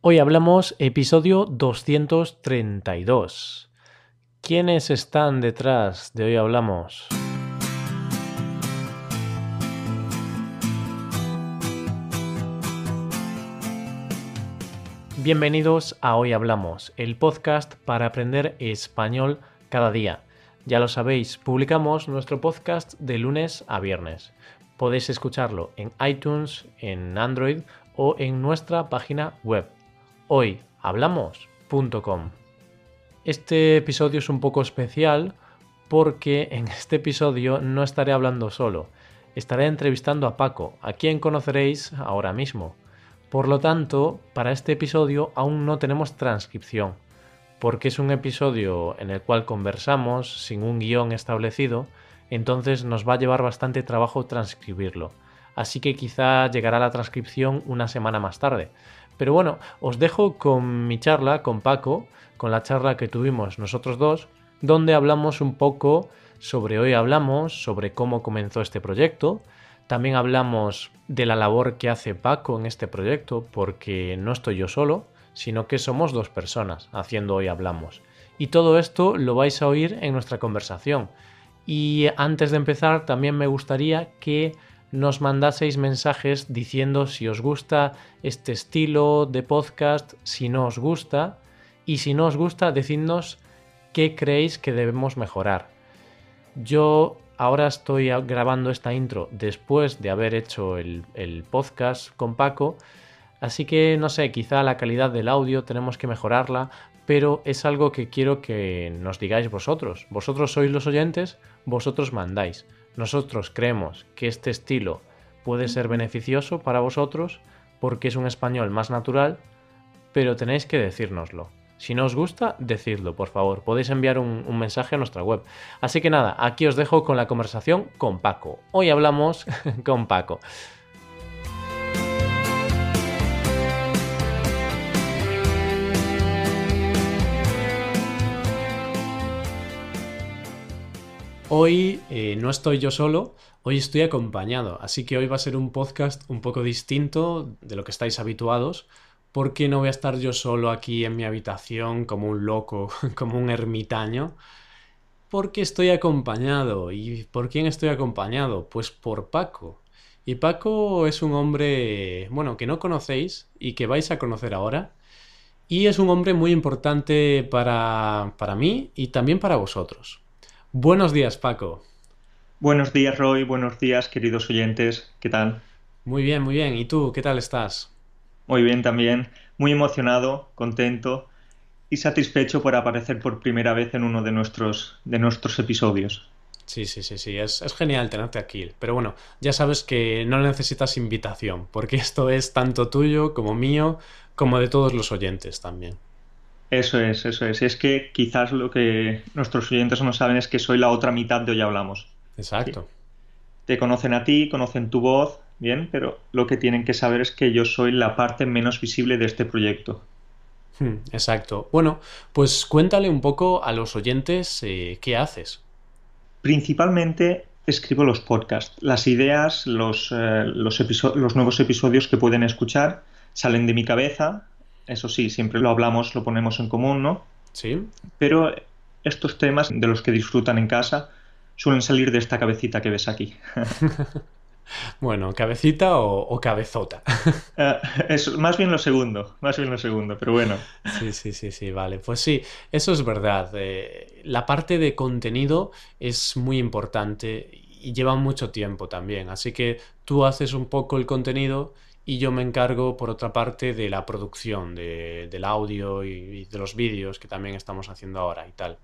Hoy hablamos episodio 232. ¿Quiénes están detrás de Hoy Hablamos? Bienvenidos a Hoy Hablamos, el podcast para aprender español cada día. Ya lo sabéis, publicamos nuestro podcast de lunes a viernes. Podéis escucharlo en iTunes, en Android o en nuestra página web hoyhablamos.com. Este episodio es un poco especial porque en este episodio no estaré hablando solo, estaré entrevistando a Paco, a quien conoceréis ahora mismo. Por lo tanto, para este episodio aún no tenemos transcripción, porque es un episodio en el cual conversamos sin un guion establecido, entonces nos va a llevar bastante trabajo transcribirlo. Así que quizá llegará la transcripción una semana más tarde. Pero bueno, os dejo con mi charla con Paco, con la charla que tuvimos nosotros dos, donde hablamos un poco sobre hoy hablamos, sobre cómo comenzó este proyecto. También hablamos de la labor que hace Paco en este proyecto, porque no estoy yo solo, sino que somos dos personas haciendo hoy hablamos. Y todo esto lo vais a oír en nuestra conversación. Y antes de empezar, también me gustaría que nos mandaseis mensajes diciendo si os gusta este estilo de podcast, si no os gusta, y si no os gusta, decidnos qué creéis que debemos mejorar. Yo ahora estoy grabando esta intro después de haber hecho el, el podcast con Paco, así que no sé, quizá la calidad del audio tenemos que mejorarla, pero es algo que quiero que nos digáis vosotros. Vosotros sois los oyentes, vosotros mandáis. Nosotros creemos que este estilo puede ser beneficioso para vosotros porque es un español más natural, pero tenéis que decírnoslo. Si no os gusta, decidlo, por favor. Podéis enviar un, un, mensaje a nuestra web. Así que nada, aquí os dejo con la conversación con Paco. Hoy hablamos con Paco. Hoy eh, no estoy yo solo, hoy estoy acompañado, así que hoy va a ser un podcast un poco distinto de lo que estáis habituados, porque no voy a estar yo solo aquí en mi habitación como un loco, como un ermitaño, porque estoy acompañado. ¿Y por quién estoy acompañado? Pues por Paco. Y Paco es un hombre, bueno, que no conocéis y que vais a conocer ahora. Y es un hombre muy importante para, para mí y también para vosotros. Buenos días, Paco. Buenos días, Roy. Buenos días, queridos oyentes. ¿Qué tal? Muy bien, muy bien. ¿Y tú, qué tal estás? Muy bien también. Muy emocionado, contento y satisfecho por aparecer por primera vez en uno de nuestros, de nuestros episodios. Sí, sí, sí, sí. Es, es genial tenerte aquí. Pero bueno, ya sabes que no necesitas invitación, porque esto es tanto tuyo como mío, como de todos los oyentes también. Eso es, eso es. Es que quizás lo que nuestros oyentes no saben es que soy la otra mitad de Hoy Hablamos. Exacto. Sí. Te conocen a ti, conocen tu voz, bien, pero lo que tienen que saber es que yo soy la parte menos visible de este proyecto. Hmm, exacto. Bueno, pues cuéntale un poco a los oyentes eh, qué haces. Principalmente escribo los podcasts. Las ideas, los, eh, los, los nuevos episodios que pueden escuchar salen de mi cabeza, eso sí, siempre lo hablamos, lo ponemos en común, ¿no? Sí. Pero estos temas de los que disfrutan en casa suelen salir de esta cabecita que ves aquí. bueno, cabecita o, o cabezota. uh, es más bien lo segundo, más bien lo segundo, pero bueno. Sí, sí, sí, sí, vale. Pues sí, eso es verdad. Eh, la parte de contenido es muy importante y lleva mucho tiempo también. Así que tú haces un poco el contenido y yo me encargo, por otra parte, de la producción, de, del audio y, y, de los vídeos que también estamos haciendo ahora y tal.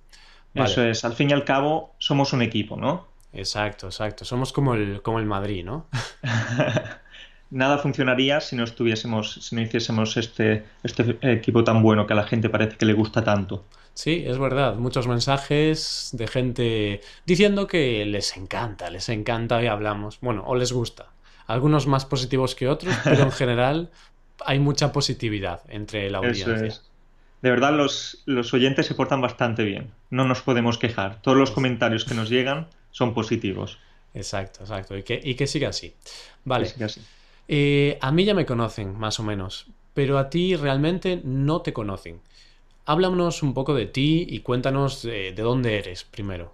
Vale. Eso es, al fin y al cabo somos un equipo, ¿no? Exacto, exacto. Somos como el, como el Madrid, ¿no? Nada funcionaría si no estuviésemos, si no hiciésemos este, este equipo tan bueno que a la gente parece que le gusta tanto. Sí, es verdad. Muchos mensajes de gente diciendo que les encanta, les encanta y hablamos. Bueno, o les gusta algunos más positivos que otros, pero en general hay mucha positividad entre la audiencia. Eso es. De verdad, los, los, oyentes se portan bastante bien. No nos podemos quejar. Todos los comentarios que nos llegan son positivos. Exacto, exacto. Y que, y que siga así. Vale. Siga así. Eh, a mí ya me conocen, más o menos. pero a ti realmente no te conocen. Háblanos un poco de ti y cuéntanos de, dónde eres primero.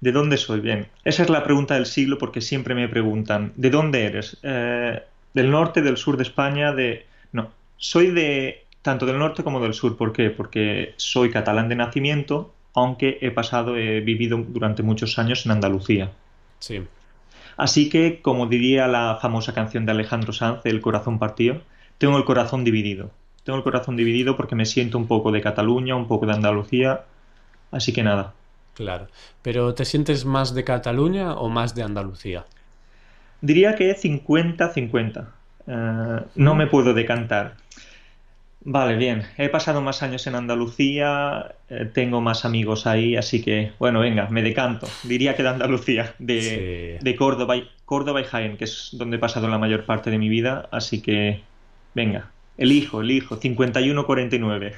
¿De dónde soy? Bien, esa es la pregunta del siglo porque siempre me preguntan, ¿de dónde eres? Eh, ¿Del norte, del sur de España? De... No, soy de tanto del norte como del sur. ¿Por qué? Porque soy catalán de nacimiento, aunque he pasado, he vivido durante muchos años en Andalucía. Sí. Así que, como diría la famosa canción de Alejandro Sanz, El corazón partido, tengo el corazón dividido. Tengo el corazón dividido porque me siento un poco de Cataluña, un poco de Andalucía, así que nada. Claro. ¿Pero te sientes más de Cataluña o más de Andalucía? Diría que 50-50. Eh, no me puedo decantar. Vale, bien. He pasado más años en Andalucía, eh, tengo más amigos ahí, así que, bueno, venga, me decanto. Diría que de Andalucía, de, de Córdoba, y, Córdoba y Jaén, que es donde he pasado la mayor parte de mi vida, así que, venga, elijo, elijo, 51-49.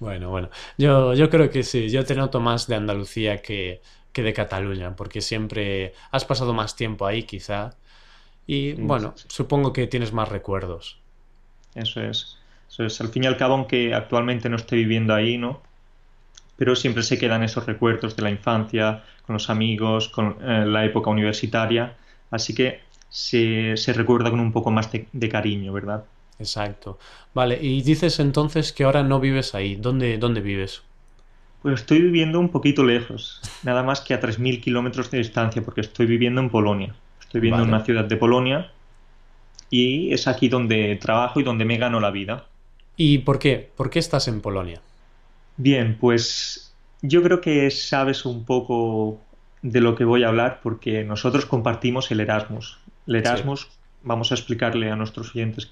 Bueno, bueno, yo, yo creo que sí, yo te noto más de Andalucía que, que de Cataluña, porque siempre has pasado más tiempo ahí, quizá, y bueno, supongo que tienes más recuerdos. Eso es. Entonces, al fin y al cabo, aunque actualmente no esté viviendo ahí, ¿no? Pero siempre se quedan esos recuerdos de la infancia, con los amigos, con eh, la época universitaria. Así que se, recuerda con un poco más de, cariño, ¿verdad? Exacto. Vale, y dices entonces que ahora no vives ahí. ¿Dónde, dónde vives? Pues estoy viviendo un poquito lejos, nada más que a 3.000 kilómetros de distancia, porque estoy viviendo en Polonia. Estoy viviendo en una ciudad de Polonia y es aquí donde trabajo y donde me gano la vida. ¿Y por qué? ¿Por qué estás en Polonia? Bien, pues yo creo que sabes un poco de lo que voy a hablar porque nosotros compartimos el Erasmus. El Erasmus, vamos a explicarle a nuestros oyentes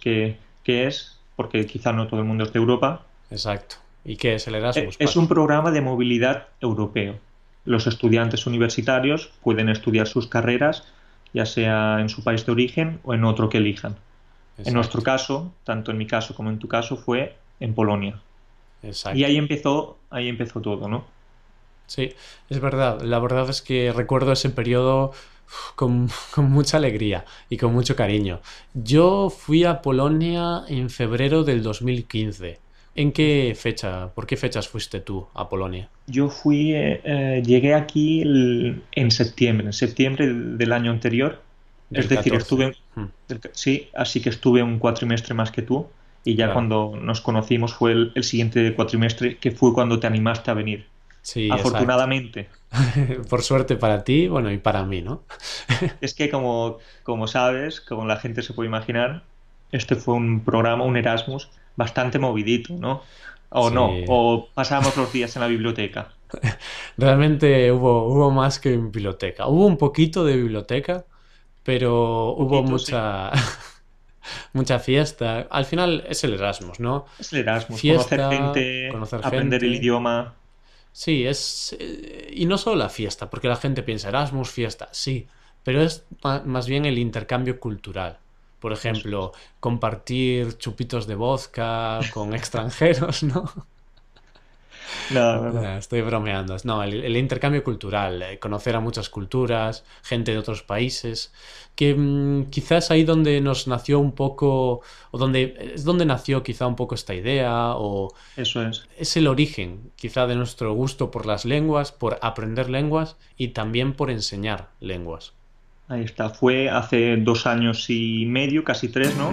qué, es, porque quizá no todo el mundo es de Europa. Exacto. ¿Y qué es el Erasmus? Es un programa de movilidad europeo. Los estudiantes universitarios pueden estudiar sus carreras, ya sea en su país de origen o en otro que elijan. En nuestro caso, tanto en mi caso como en tu caso, fue en Polonia. Exacto. Y ahí empezó, ahí empezó todo, ¿no? Sí, es verdad. La verdad es que recuerdo ese periodo con, con, mucha alegría y con mucho cariño. Yo fui a Polonia en febrero del 2015. ¿En qué fecha, por qué fechas fuiste tú a Polonia? Yo fui, eh, eh, llegué aquí en septiembre, en septiembre del año anterior es decir, estuve. Hmm. Sí, así que estuve un cuatrimestre más que tú. Y ya cuando nos conocimos fue el, siguiente cuatrimestre, que fue cuando te animaste a venir. Sí, Afortunadamente. Por suerte para ti, bueno, y para mí, ¿no? es que como, como sabes, como la gente se puede imaginar, este fue un programa, un Erasmus, bastante movidito, ¿no? O no, o pasábamos los días en la biblioteca. Realmente hubo, hubo más que biblioteca. Hubo un poquito de biblioteca, pero hubo mucha... mucha fiesta. Al final es el Erasmus, ¿no? Es el Erasmus, conocer gente, aprender el idioma. Sí, es... Eh, y no solo la fiesta, porque la gente piensa Erasmus, fiesta, sí, pero es más bien el intercambio cultural. Por ejemplo, compartir chupitos de vodka con extranjeros, ¿no? No, no, Estoy bromeando. No, el, intercambio cultural, eh, conocer a muchas culturas, gente de otros países, que mm, quizás ahí donde nos nació un poco, o donde es donde nació quizá un poco esta idea, o eso es. Es el origen quizá de nuestro gusto por las lenguas, por aprender lenguas y también por enseñar lenguas. Ahí está, fue hace dos años y medio, casi tres, ¿no?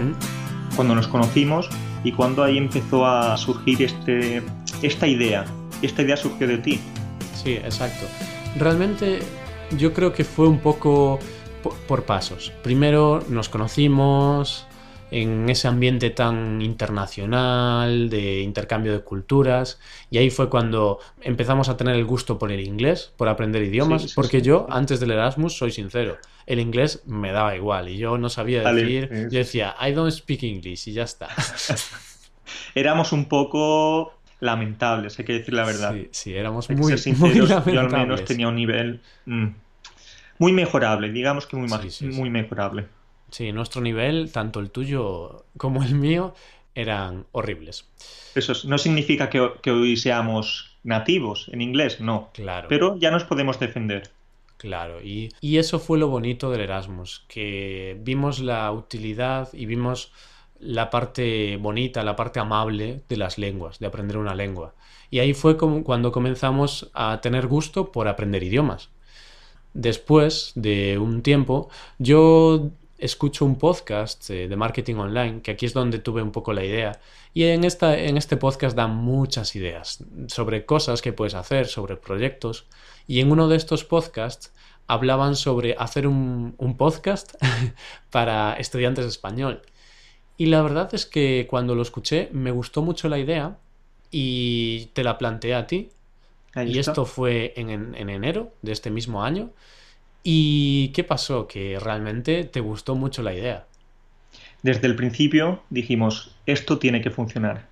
Cuando nos conocimos y cuando ahí empezó a surgir este, esta idea esta idea surgió de ti. Sí, exacto. Realmente yo creo que fue un poco por, pasos. Primero nos conocimos en ese ambiente tan internacional, de intercambio de culturas, y ahí fue cuando empezamos a tener el gusto por el inglés, por aprender idiomas, porque yo, antes del Erasmus, soy sincero, el inglés me daba igual, y yo no sabía decir, yo decía, I don't speak English, y ya está. Éramos un poco lamentables, hay que decir la verdad. Sí, sí éramos muy, lamentables. Yo al menos tenía un nivel mm, muy mejorable, digamos que muy, muy mejorable. Sí, nuestro nivel, tanto el tuyo como el mío, eran horribles. Eso no significa que, que, hoy seamos nativos en inglés, no. Claro. Pero ya nos podemos defender. Claro, y, y eso fue lo bonito del Erasmus, que vimos la utilidad y vimos la parte bonita, la parte amable de las lenguas, de aprender una lengua. Y ahí fue como cuando comenzamos a tener gusto por aprender idiomas. Después de un tiempo, yo escucho un podcast eh, de marketing online, que aquí es donde tuve un poco la idea. Y en, este podcast dan muchas ideas sobre cosas que puedes hacer, sobre proyectos. Y en uno de estos podcasts hablaban sobre hacer un, un podcast para estudiantes de español. Y la verdad es que cuando lo escuché me gustó mucho la idea y te la planteé a ti. y esto fue en, en enero de este mismo año. ¿Y qué pasó? Que realmente te gustó mucho la idea. Desde el principio dijimos, esto tiene que funcionar.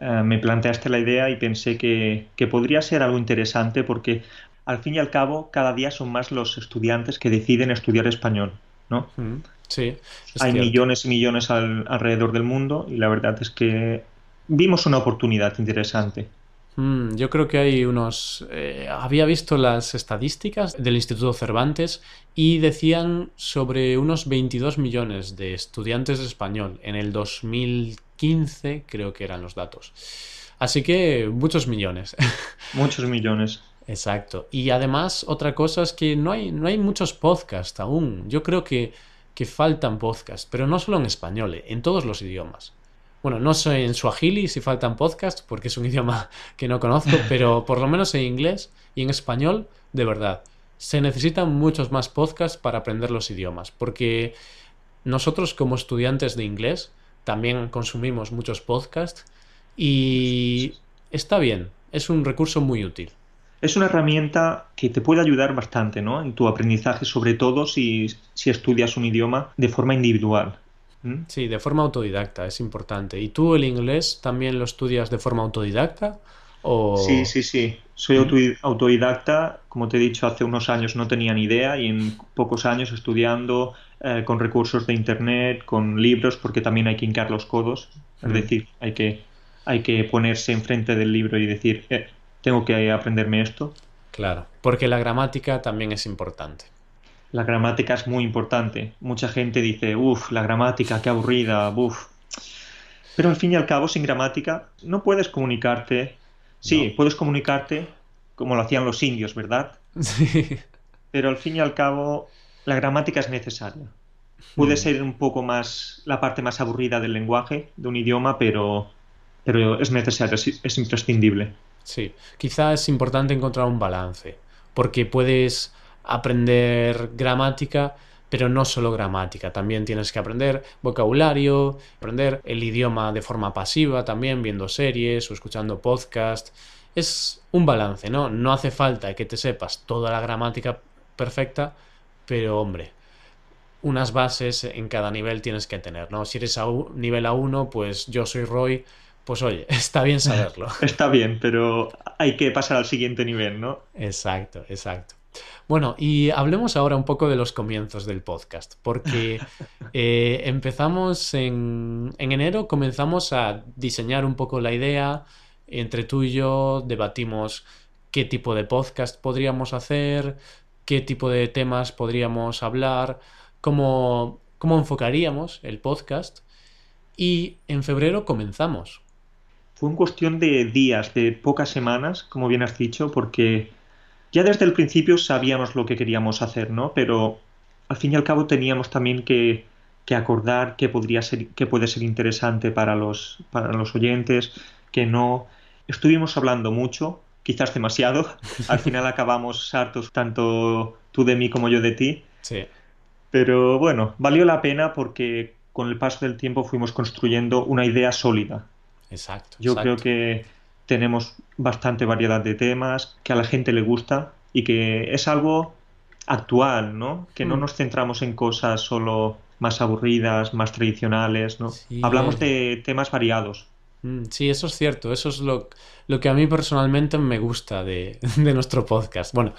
Eh, me planteaste la idea y pensé que, podría ser algo interesante porque al fin y al cabo cada día son más los estudiantes que deciden estudiar español, ¿no? Mm, sí. Hay millones y millones alrededor del mundo y la verdad es que vimos una oportunidad interesante. Mm, yo creo que hay unos... Eh, había visto las estadísticas del Instituto Cervantes y decían sobre unos 22 millones de estudiantes de español en el 2015, creo que eran los datos. Así que muchos millones. Muchos millones. Exacto. Y además, otra cosa es que no hay, no hay muchos podcasts aún. Yo creo que, que faltan podcasts, pero no solo en español, eh, en todos los idiomas. Bueno, no soy en Swahili si faltan podcasts, porque es un idioma que no conozco, pero por lo menos en inglés y en español, de verdad, se necesitan muchos más podcasts para aprender los idiomas, porque nosotros como estudiantes de inglés también consumimos muchos podcasts y está bien, es un recurso muy útil. Es una herramienta que te puede ayudar bastante ¿no? en tu aprendizaje, sobre todo si, si estudias un idioma de forma individual. ¿Mm? Sí, de forma autodidacta, es importante. ¿Y tú el inglés también lo estudias de forma autodidacta? O... Sí, sí, sí. Soy ¿Mm? autodidacta. Como te he dicho, hace unos años no tenía ni idea y en pocos años estudiando eh, con recursos de Internet, con libros, porque también hay que hincar los codos. Es mm. decir, hay que, hay que ponerse enfrente del libro y decir, eh, tengo que aprenderme esto. Claro, porque la gramática también es importante la gramática es muy importante. Mucha gente dice, uff, la gramática, qué aburrida, uff. Pero al fin y al cabo, sin gramática, no puedes comunicarte. Sí, puedes comunicarte como lo hacían los indios, ¿verdad? Sí. Pero al fin y al cabo, la gramática es necesaria. Puede hmm. ser un poco más la parte más aburrida del lenguaje, de un idioma, pero, pero es necesario, es, es imprescindible. Sí, quizá es importante encontrar un balance, porque puedes aprender gramática, pero no solo gramática, también tienes que aprender vocabulario, aprender el idioma de forma pasiva también, viendo series o escuchando podcasts. Es un balance, ¿no? No hace falta que te sepas toda la gramática perfecta, pero hombre, unas bases en cada nivel tienes que tener, ¿no? Si eres a nivel A1, pues yo soy Roy, pues oye, está bien saberlo. Está bien, pero hay que pasar al siguiente nivel, ¿no? Exacto, exacto. Bueno, y hablemos ahora un poco de los comienzos del podcast, porque eh, empezamos en, en enero, comenzamos a diseñar un poco la idea, entre tú y yo debatimos qué tipo de podcast podríamos hacer, qué tipo de temas podríamos hablar, cómo, cómo enfocaríamos el podcast y en febrero comenzamos. Fue en cuestión de días, de pocas semanas, como bien has dicho, porque ya desde el principio sabíamos lo que queríamos hacer, ¿no? Pero al fin y al cabo teníamos también que, acordar qué podría ser, qué puede ser interesante para los, para los oyentes, que no. Estuvimos hablando mucho, quizás demasiado. Al final acabamos hartos, tanto tú de mí como yo de ti. Sí. Pero bueno, valió la pena porque con el paso del tiempo fuimos construyendo una idea sólida. Exacto. Yo creo que tenemos bastante variedad de temas que a la gente le gusta y que es algo actual, ¿no? Que no mm. nos centramos en cosas solo más aburridas, más tradicionales, ¿no? Hablamos de temas variados. Mm, sí, eso es cierto. Eso es lo, lo que a mí personalmente me gusta de, de nuestro podcast. Bueno,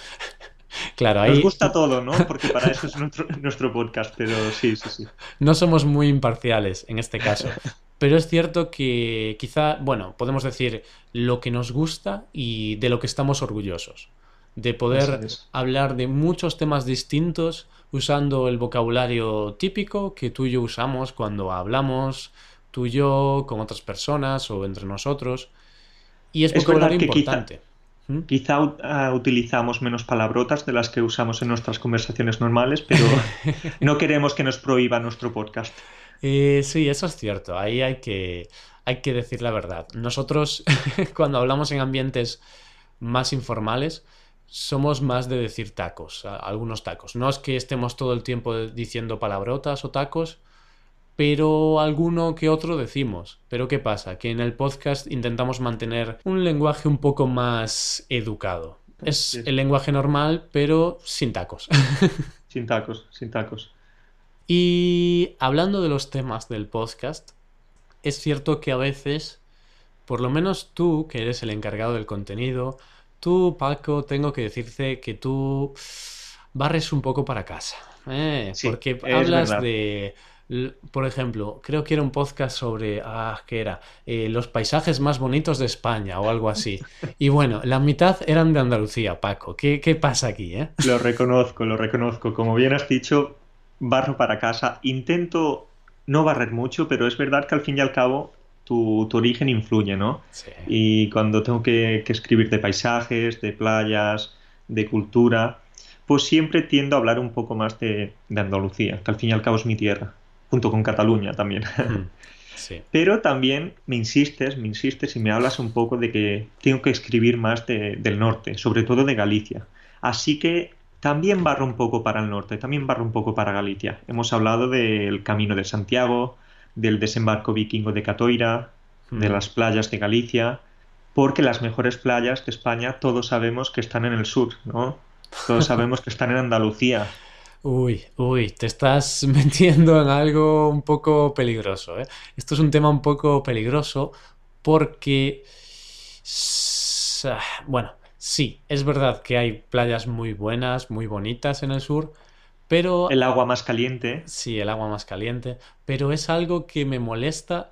claro, ahí... Nos gusta todo, ¿no? Porque para eso es nuestro, nuestro podcast, pero sí, sí, sí. No somos muy imparciales en este caso. Pero es cierto que quizá, bueno, podemos decir lo que nos gusta y de lo que estamos orgullosos. de poder hablar de muchos temas distintos usando el vocabulario típico que tú y yo usamos cuando hablamos, tú y yo, con otras personas o entre nosotros. Y es, vocabulario importante. Quizá, ¿Mm? ah, utilizamos menos palabrotas de las que usamos en nuestras conversaciones normales, pero no queremos que nos prohíba nuestro podcast. Eh, sí, eso es cierto. Ahí hay que, hay que decir la verdad. Nosotros, cuando hablamos en ambientes más informales, somos más de decir tacos, algunos tacos. No es que estemos todo el tiempo diciendo palabrotas o tacos, pero alguno que otro decimos. Pero ¿qué pasa? Que en el podcast intentamos mantener un lenguaje un poco más educado. Es el lenguaje normal, pero sin tacos. sin tacos, sin tacos. Y hablando de los temas del podcast, es cierto que a veces, por lo menos tú, que eres el encargado del contenido, Tú, Paco, tengo que decirte que tú barres un poco para casa. ¿eh? porque hablas de. Por ejemplo, creo que era un podcast sobre. Ah, ¿qué era? Eh, los paisajes más bonitos de España o algo así. Y bueno, la mitad eran de Andalucía, Paco. ¿Qué, qué pasa aquí? Eh? Lo reconozco, lo reconozco. Como bien has dicho, barro para casa. Intento no barrer mucho, pero es verdad que al fin y al cabo tu, origen influye, ¿no? Sí. Y cuando tengo que, escribir de paisajes, de playas, de cultura, pues siempre tiendo a hablar un poco más de, Andalucía, que al fin y al cabo es mi tierra, junto con Cataluña también. Sí. Pero también me insistes, me insistes y me hablas un poco de que tengo que escribir más del norte, sobre todo de Galicia. Así que también barro un poco para el norte, también barro un poco para Galicia. Hemos hablado del Camino de Santiago, del desembarco vikingo de Catoira, de las playas de Galicia, porque las mejores playas de España todos sabemos que están en el sur, ¿no? Todos sabemos que están en Andalucía. Uy, uy, te estás metiendo en algo un poco peligroso. ¿eh? Esto es un tema un poco peligroso porque, bueno, sí, es verdad que hay playas muy buenas, muy bonitas en el sur, pero... El agua más caliente. Sí, el agua más caliente. Pero es algo que me molesta.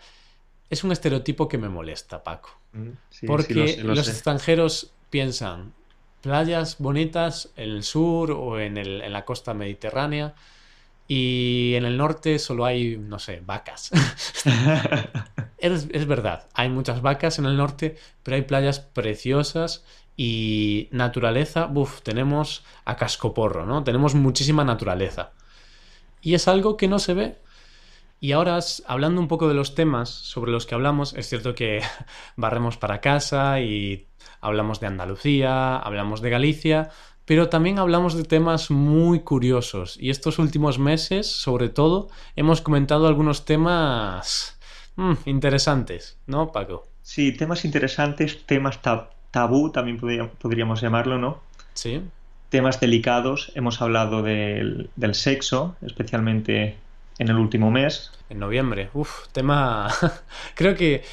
Es un estereotipo que me molesta, Paco. Mm, porque los extranjeros piensan playas bonitas en el sur o en, el, en la costa mediterránea y en el norte solo hay, no sé, vacas. es, es, verdad, hay muchas vacas en el norte, pero hay playas preciosas y naturaleza, buf, tenemos a cascoporro, ¿no? Tenemos muchísima naturaleza. Y es algo que no se ve. Y ahora, hablando un poco de los temas sobre los que hablamos, es cierto que barremos para casa y hablamos de Andalucía, hablamos de Galicia, pero también hablamos de temas muy curiosos. Y estos últimos meses, sobre todo, hemos comentado algunos temas mm, interesantes, ¿no, Paco? Sí, temas interesantes, temas tabú, también podríamos llamarlo, ¿no? Sí. Temas delicados, hemos hablado del, sexo, especialmente en el último mes. En noviembre, uf, tema... Creo que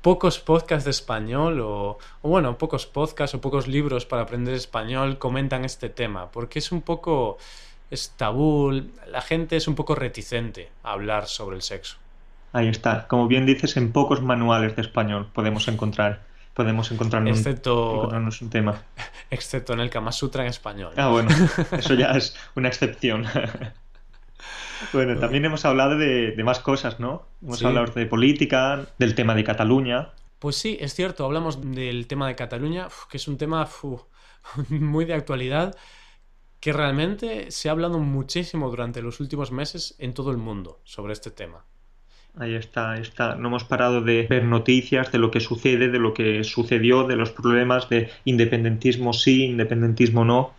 pocos podcasts de español o, o, bueno, pocos podcasts o pocos libros para aprender español comentan este tema, porque es un poco... es tabú, la gente es un poco reticente a hablar sobre el sexo. Ahí está, como bien dices, en pocos manuales de español podemos encontrar podemos encontrarnos, excepto, un tema. Excepto en el Kama Sutra en español. Ah, bueno, eso ya es una excepción. bueno, también hemos hablado de, más cosas, ¿no? Hemos hablado de política, del tema de Cataluña. Pues sí, es cierto, hablamos del tema de Cataluña, que es un tema muy de actualidad, que realmente se ha hablado muchísimo durante los últimos meses en todo el mundo sobre este tema. Ahí está, está. No hemos parado de ver noticias de lo que sucede, de lo que sucedió, de los problemas de independentismo sí, independentismo no.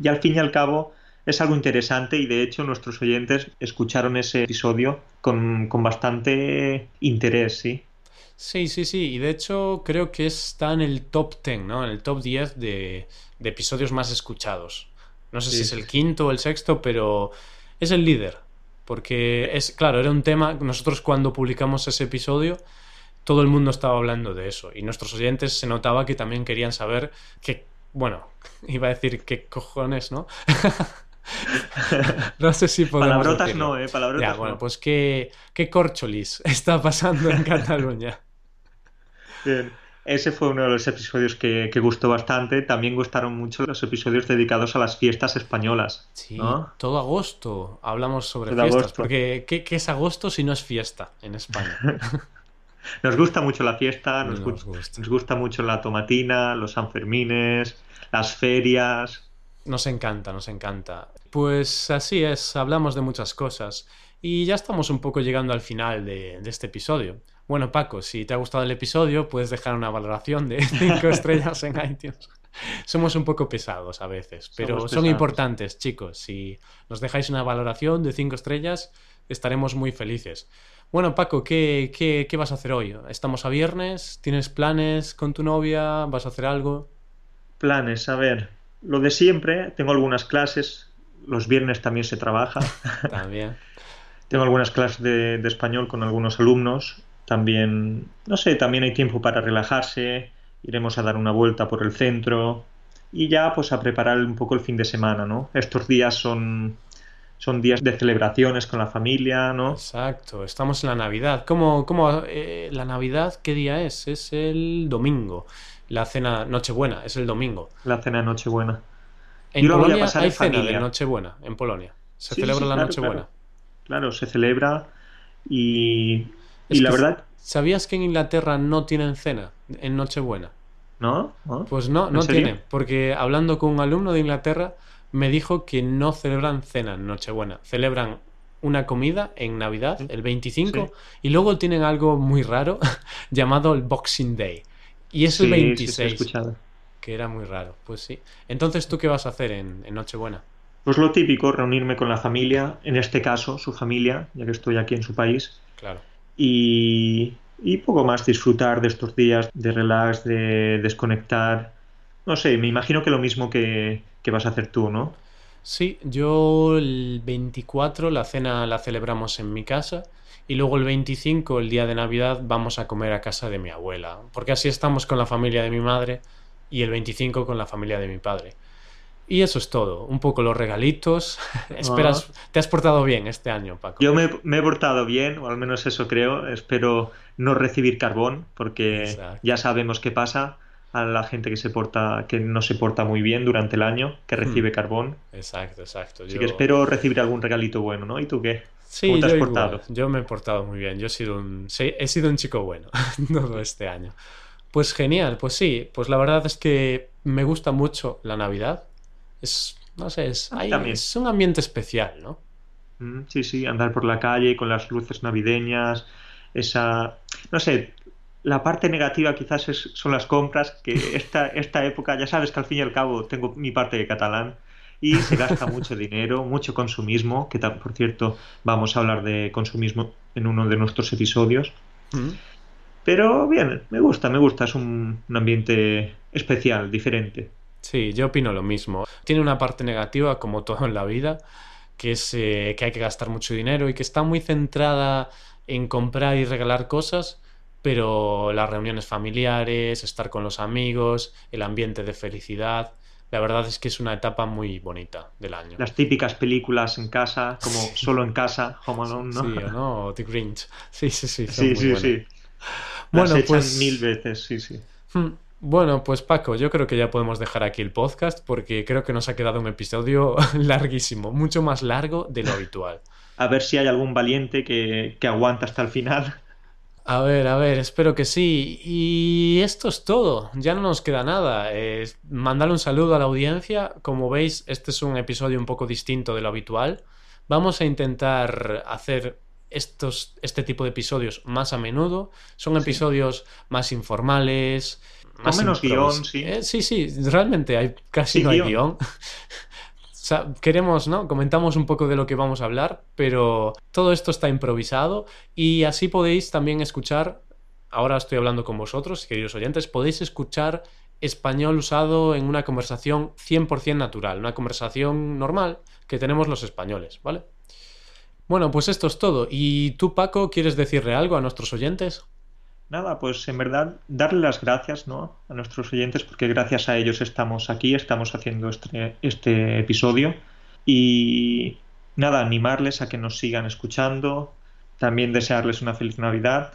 Y al fin y al cabo es algo interesante y de hecho nuestros oyentes escucharon ese episodio con, bastante interés, ¿sí? Sí, sí, sí. Y de hecho creo que está en el top 10, ¿no? En el top 10 de, episodios más escuchados. No sé si es el quinto o el sexto, pero es el líder. Porque es, claro, era un tema, nosotros cuando publicamos ese episodio, todo el mundo estaba hablando de eso y nuestros oyentes se notaba que también querían saber que, bueno, iba a decir qué cojones, ¿no? no sé si podemos Palabrotas no, eh, palabrotas ya, bueno, pues qué, qué corcholis está pasando en Cataluña. Bien. Ese fue uno de los episodios que, que, gustó bastante. También gustaron mucho los episodios dedicados a las fiestas españolas. Sí, todo agosto hablamos sobre fiestas. Porque ¿qué, ¿qué, es agosto si no es fiesta en España? nos gusta mucho la fiesta, nos, nos, gusta. nos gusta mucho la tomatina, los Sanfermines, las ferias. Nos encanta, nos encanta. Pues así es, hablamos de muchas cosas. Y ya estamos un poco llegando al final de, de este episodio. Bueno, Paco, si te ha gustado el episodio, puedes dejar una valoración de 5 estrellas en iTunes. Somos un poco pesados a veces, pero son importantes, chicos. Si nos dejáis una valoración de 5 estrellas, estaremos muy felices. Bueno, Paco, ¿qué, ¿qué, qué, vas a hacer hoy? Estamos a viernes, ¿tienes planes con tu novia? ¿Vas a hacer algo? Planes, a ver, lo de siempre, tengo algunas clases, los viernes también se trabaja. también. tengo algunas clases de, de español con algunos alumnos también, no sé, también hay tiempo para relajarse, iremos a dar una vuelta por el centro y ya pues a preparar un poco el fin de semana, ¿no? Estos días son, son días de celebraciones con la familia, ¿no? Exacto, estamos en la Navidad. ¿Cómo, cómo eh, la Navidad qué día es? Es el domingo. La cena Nochebuena es el domingo. La cena Nochebuena. En Polonia hay cena de Nochebuena, en Polonia. Se celebra la Nochebuena. Claro. claro, se celebra y y la verdad. ¿Sabías que en Inglaterra no tienen cena en Nochebuena? ¿No? Pues no, no tienen. Porque hablando con un alumno de Inglaterra, me dijo que no celebran cena en Nochebuena. Celebran una comida en Navidad, el 25, y luego tienen algo muy raro llamado el Boxing Day. Y es el 26. que era muy raro. Pues sí. Entonces, ¿tú qué vas a hacer en, en Nochebuena? Pues lo típico, reunirme con la familia, en este caso, su familia, ya que estoy aquí en su país. Claro y, poco más disfrutar de estos días de relax, de desconectar. No sé, me imagino que lo mismo que, que vas a hacer tú, ¿no? Sí, yo el 24 la cena la celebramos en mi casa y luego el 25, el día de Navidad, vamos a comer a casa de mi abuela, porque así estamos con la familia de mi madre y el 25 con la familia de mi padre. Y eso es todo. Un poco los regalitos. Esperas, ah. te has portado bien este año, Paco. Yo me, he portado bien, o al menos eso creo. Espero no recibir carbón, porque ya sabemos qué pasa a la gente que se porta, que no se porta muy bien durante el año, que hmm. recibe carbón. Exacto, exacto. Así que espero recibir algún regalito bueno, ¿no? ¿Y tú qué? Sí, ¿Cómo te has portado? Yo me he portado muy bien. Yo he sido un, he sido un chico bueno todo este año. Pues genial, pues sí, pues la verdad es que me gusta mucho la Navidad es, no sé, es, es un ambiente especial, ¿no? Mm, sí, sí, andar por la calle con las luces navideñas, esa, no sé, la parte negativa quizás son las compras, que esta, esta época, ya sabes que al fin y al cabo tengo mi parte de catalán y se gasta mucho dinero, mucho consumismo, que por cierto vamos a hablar de consumismo en uno de nuestros episodios. Mm. Pero bien, me gusta, me gusta, es un ambiente especial, diferente. Sí, yo opino lo mismo. Tiene una parte negativa, como todo en la vida, que es eh, que hay que gastar mucho dinero y que está muy centrada en comprar y regalar cosas, pero las reuniones familiares, estar con los amigos, el ambiente de felicidad, la verdad es que es una etapa muy bonita del año. Las típicas películas en casa, como solo en casa, Home Alone, ¿no? Sí, ¿no? The Grinch. Sí, sí, sí. Sí, sí, sí. Bueno, pues mil veces, sí, sí. Hmm. Bueno, pues Paco, yo creo que ya podemos dejar aquí el podcast porque creo que nos ha quedado un episodio larguísimo, mucho más largo de lo habitual. A ver si hay algún valiente que, que aguanta hasta el final. A ver, a ver, espero que sí. Y esto es todo, ya no nos queda nada. Eh, mandar un saludo a la audiencia. Como veis, este es un episodio un poco distinto de lo habitual. Vamos a intentar hacer estos, este tipo de episodios más a menudo. Son episodios más informales, más menos guion, sí. Eh, sí, sí, realmente hay, casi no hay guion. queremos, ¿no? Comentamos un poco de lo que vamos a hablar, pero todo esto está improvisado y así podéis también escuchar, ahora estoy hablando con vosotros, queridos oyentes, podéis escuchar español usado en una conversación 100% natural, una conversación normal que tenemos los españoles, ¿vale? Bueno, pues esto es todo. ¿Y tú, Paco, quieres decirle algo a nuestros oyentes? Nada, pues en verdad darle las gracias ¿no? a nuestros oyentes porque gracias a ellos estamos aquí, estamos haciendo este, este episodio y nada, animarles a que nos sigan escuchando, también desearles una feliz Navidad,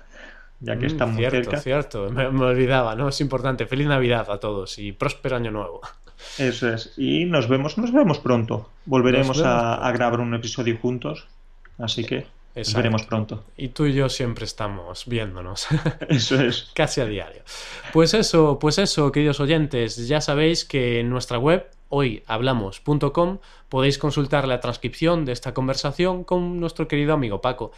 ya que Mm, están muy cierto, cerca. cierto. Me, me olvidaba, ¿no? Es importante. Feliz Navidad a todos y próspero año nuevo. Eso es. Y nos vemos, nos vemos pronto. Volveremos Nos vemos a, pronto. a grabar un episodio juntos. Así que nos veremos pronto. Y tú y yo siempre estamos viéndonos. Eso es. Casi a diario. Pues eso, pues eso, queridos oyentes, ya sabéis que en nuestra web hoyhablamos.com podéis consultar la transcripción de esta conversación con nuestro querido amigo Paco.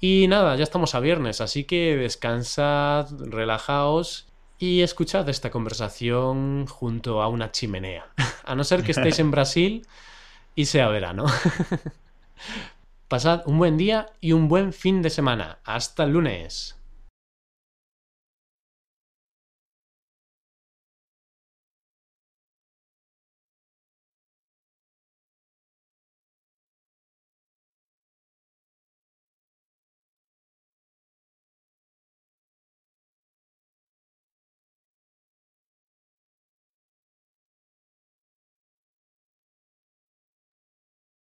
Y nada, ya estamos a viernes, así que descansad, relajaos y escuchad esta conversación junto a una chimenea. A no ser que estéis en Brasil y sea verano. Pasad un buen día y un buen fin de semana. Hasta el lunes.